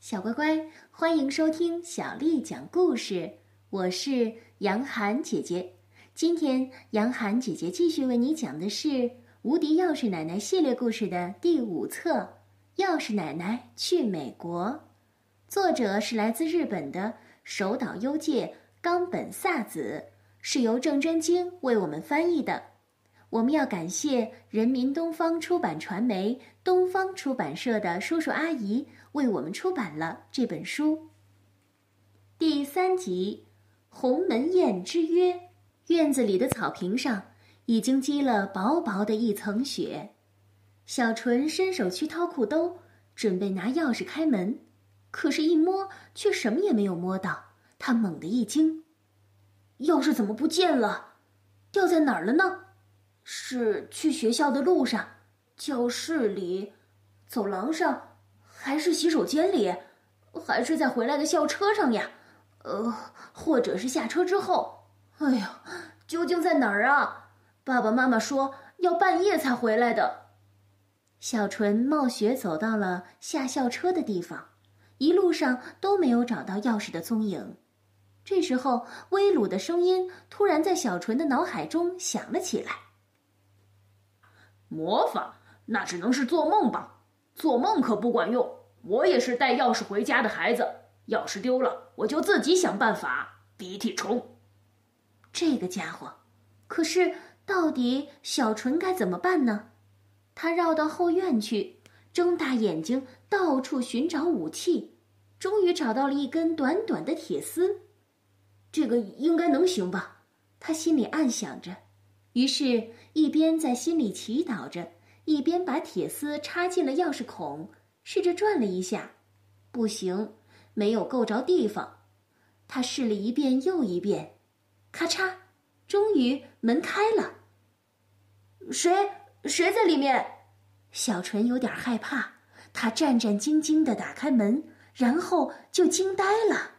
小乖乖，欢迎收听小丽讲故事。我是杨涵姐姐。今天，杨涵姐姐继续为你讲的是《无敌钥匙奶奶》系列故事的第五册《钥匙奶奶去美国》。作者是来自日本的手岛优介、冈本萨子，是由郑真京为我们翻译的。我们要感谢人民东方出版传媒、东方出版社的叔叔阿姨为我们出版了这本书。第三集《鸿门宴之约》，院子里的草坪上已经积了薄薄的一层雪。小纯伸手去掏裤兜，准备拿钥匙开门，可是，一摸却什么也没有摸到。他猛地一惊：“钥匙怎么不见了？掉在哪儿了呢？”是去学校的路上，教室里，走廊上，还是洗手间里，还是在回来的校车上呀？呃，或者是下车之后？哎呀，究竟在哪儿啊？爸爸妈妈说要半夜才回来的。小纯冒雪走到了下校车的地方，一路上都没有找到钥匙的踪影。这时候，威鲁的声音突然在小纯的脑海中响了起来。魔法那只能是做梦吧，做梦可不管用。我也是带钥匙回家的孩子，钥匙丢了我就自己想办法。鼻涕虫，这个家伙，可是到底小纯该怎么办呢？他绕到后院去，睁大眼睛到处寻找武器，终于找到了一根短短的铁丝，这个应该能行吧？他心里暗想着。于是，一边在心里祈祷着，一边把铁丝插进了钥匙孔，试着转了一下，不行，没有够着地方。他试了一遍又一遍，咔嚓，终于门开了。谁？谁在里面？小纯有点害怕，他战战兢兢地打开门，然后就惊呆了。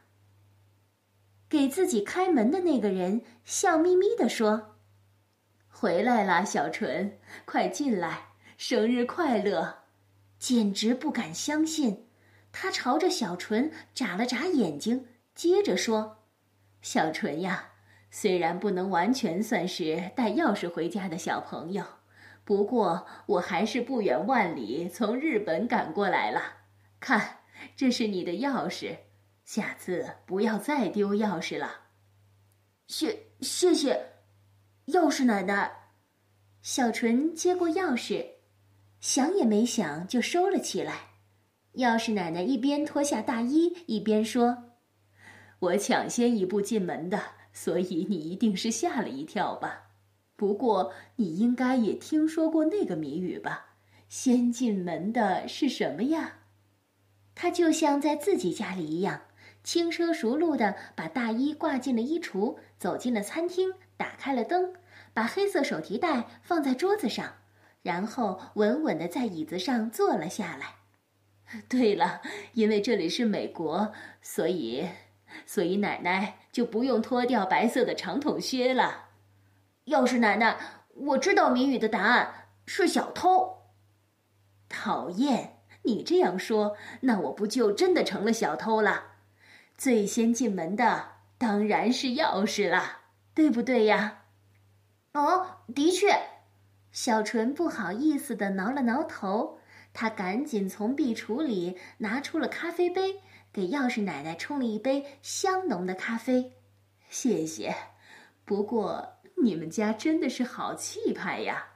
给自己开门的那个人笑眯眯地说。回来啦，小纯，快进来！生日快乐！简直不敢相信。他朝着小纯眨了眨眼睛，接着说：“小纯呀，虽然不能完全算是带钥匙回家的小朋友，不过我还是不远万里从日本赶过来了。看，这是你的钥匙，下次不要再丢钥匙了。”谢谢谢。钥匙奶奶，小纯接过钥匙，想也没想就收了起来。钥匙奶奶一边脱下大衣，一边说：“我抢先一步进门的，所以你一定是吓了一跳吧？不过你应该也听说过那个谜语吧？先进门的是什么呀？”他就像在自己家里一样，轻车熟路的把大衣挂进了衣橱，走进了餐厅，打开了灯。把黑色手提袋放在桌子上，然后稳稳地在椅子上坐了下来。对了，因为这里是美国，所以，所以奶奶就不用脱掉白色的长筒靴了。钥匙奶奶，我知道谜语的答案是小偷。讨厌，你这样说，那我不就真的成了小偷了？最先进门的当然是钥匙了，对不对呀？哦，的确，小纯不好意思的挠了挠头，他赶紧从壁橱里拿出了咖啡杯，给钥匙奶奶冲了一杯香浓的咖啡。谢谢，不过你们家真的是好气派呀！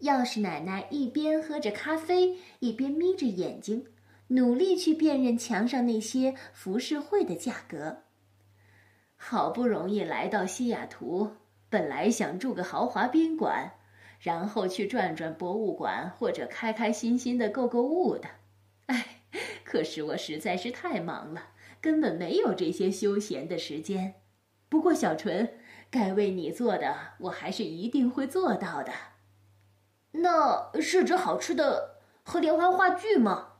钥匙奶奶一边喝着咖啡，一边眯着眼睛，努力去辨认墙上那些浮世绘的价格。好不容易来到西雅图。本来想住个豪华宾馆，然后去转转博物馆，或者开开心心的购购物的。哎，可是我实在是太忙了，根本没有这些休闲的时间。不过小纯，该为你做的，我还是一定会做到的。那是指好吃的和连环话剧吗？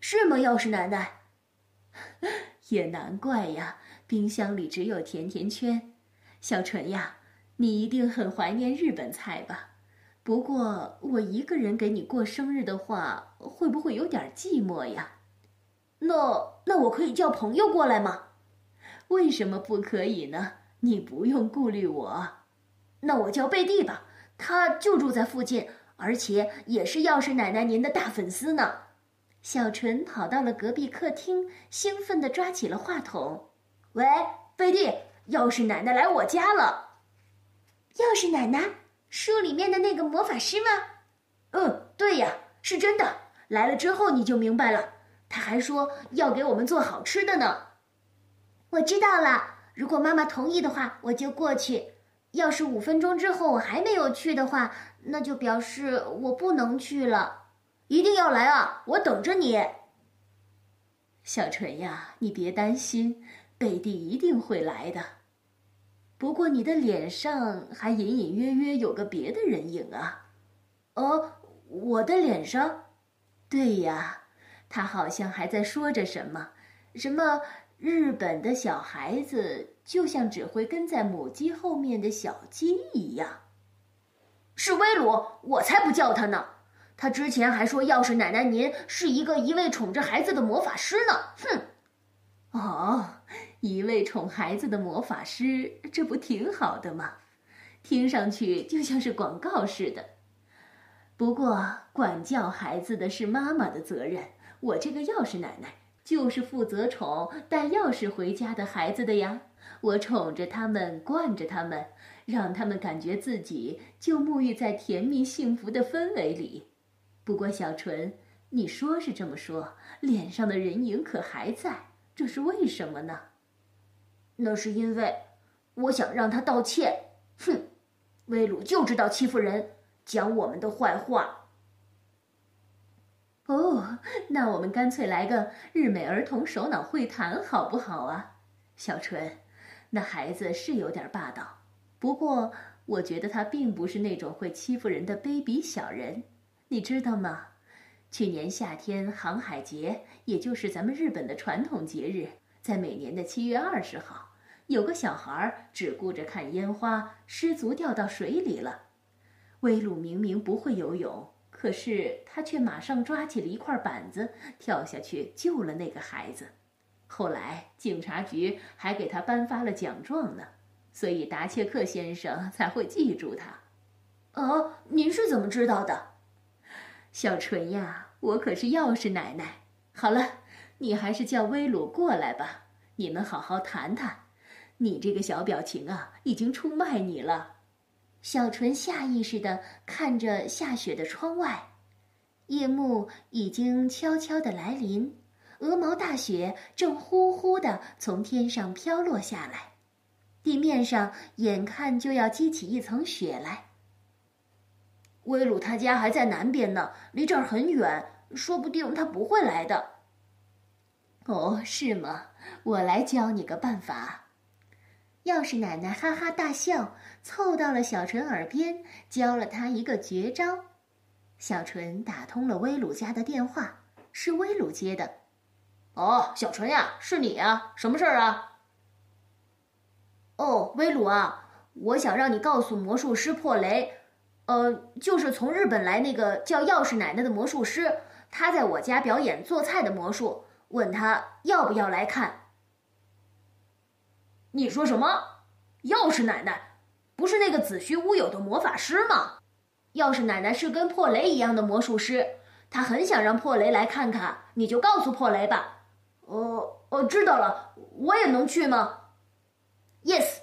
是吗，钥匙奶奶？也难怪呀，冰箱里只有甜甜圈。小纯呀。你一定很怀念日本菜吧？不过我一个人给你过生日的话，会不会有点寂寞呀？那那我可以叫朋友过来吗？为什么不可以呢？你不用顾虑我。那我叫贝蒂吧，他就住在附近，而且也是钥匙奶奶您的大粉丝呢。小纯跑到了隔壁客厅，兴奋地抓起了话筒：“喂，贝蒂，钥匙奶奶来我家了。钥匙奶奶，书里面的那个魔法师吗？嗯，对呀，是真的。来了之后你就明白了。他还说要给我们做好吃的呢。我知道了，如果妈妈同意的话，我就过去。要是五分钟之后我还没有去的话，那就表示我不能去了。”一定要来啊！我等着你，小纯呀，你别担心，贝蒂一定会来的。不过你的脸上还隐隐约约有个别的人影啊。哦，我的脸上？对呀，他好像还在说着什么，什么日本的小孩子就像只会跟在母鸡后面的小鸡一样。是威鲁，我才不叫他呢。他之前还说，要是奶奶您是一个一味宠着孩子的魔法师呢。哼！哦，一味宠孩子的魔法师，这不挺好的吗？听上去就像是广告似的。不过，管教孩子的是妈妈的责任，我这个钥匙奶奶就是负责宠带钥匙回家的孩子的呀。我宠着他们，惯着他们，让他们感觉自己就沐浴在甜蜜幸福的氛围里。不过，小纯，你说是这么说，脸上的人影可还在，这是为什么呢？那是因为我想让他道歉。哼，威鲁就知道欺负人，讲我们的坏话。哦，那我们干脆来个日美儿童首脑会谈，好不好啊？小纯，那孩子是有点霸道，不过我觉得他并不是那种会欺负人的卑鄙小人。你知道吗？去年夏天航海节，也就是咱们日本的传统节日，在每年的七月二十号，有个小孩只顾着看烟花，失足掉到水里了。威鲁明明不会游泳，可是他却马上抓起了一块板子，跳下去救了那个孩子。后来警察局还给他颁发了奖状呢，所以达切克先生才会记住他。哦，您是怎么知道的？小纯呀，我可是钥匙奶奶。好了，你还是叫威鲁过来吧，你们好好谈谈。你这个小表情啊，已经出卖你了。小纯下意识地看着下雪的窗外，夜幕已经悄悄地来临，鹅毛大雪正呼呼地从天上飘落下来，地面上眼看就要积起一层雪来。威鲁他家还在南边呢，离这儿很远，说不定他不会来的。哦，是吗？我来教你个办法。钥匙奶奶哈哈大笑，凑到了小纯耳边，教了他一个绝招。小纯打通了威鲁家的电话，是威鲁接的。哦，小纯呀，是你呀？什么事儿啊？哦，威鲁啊，我想让你告诉魔术师破雷。呃，就是从日本来那个叫钥匙奶奶的魔术师，他在我家表演做菜的魔术，问他要不要来看。你说什么？钥匙奶奶不是那个子虚乌有的魔法师吗？钥匙奶奶是跟破雷一样的魔术师，他很想让破雷来看看，你就告诉破雷吧。哦哦，知道了，我也能去吗？Yes，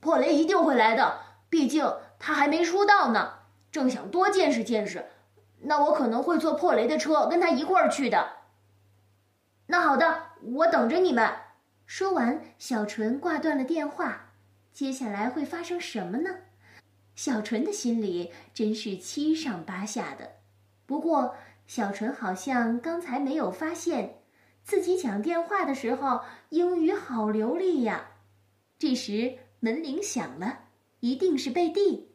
破雷一定会来的，毕竟他还没出道呢。正想多见识见识，那我可能会坐破雷的车跟他一块儿去的。那好的，我等着你们。说完，小纯挂断了电话。接下来会发生什么呢？小纯的心里真是七上八下的。不过，小纯好像刚才没有发现，自己讲电话的时候英语好流利呀。这时门铃响了，一定是贝蒂。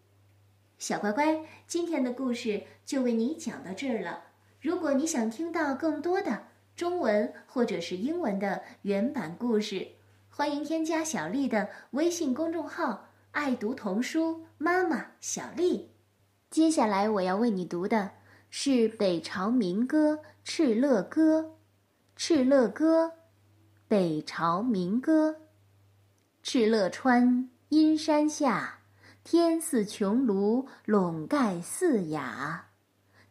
小乖乖，今天的故事就为你讲到这儿了。如果你想听到更多的中文或者是英文的原版故事，欢迎添加小丽的微信公众号“爱读童书妈妈小丽”。接下来我要为你读的是北朝民歌《敕勒歌》。《敕勒歌》，北朝民歌。敕勒川，阴山下，天似穹庐，笼盖四野。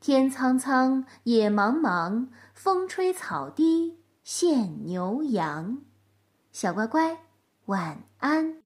天苍苍，野茫茫，风吹草低见牛羊。小乖乖，晚安。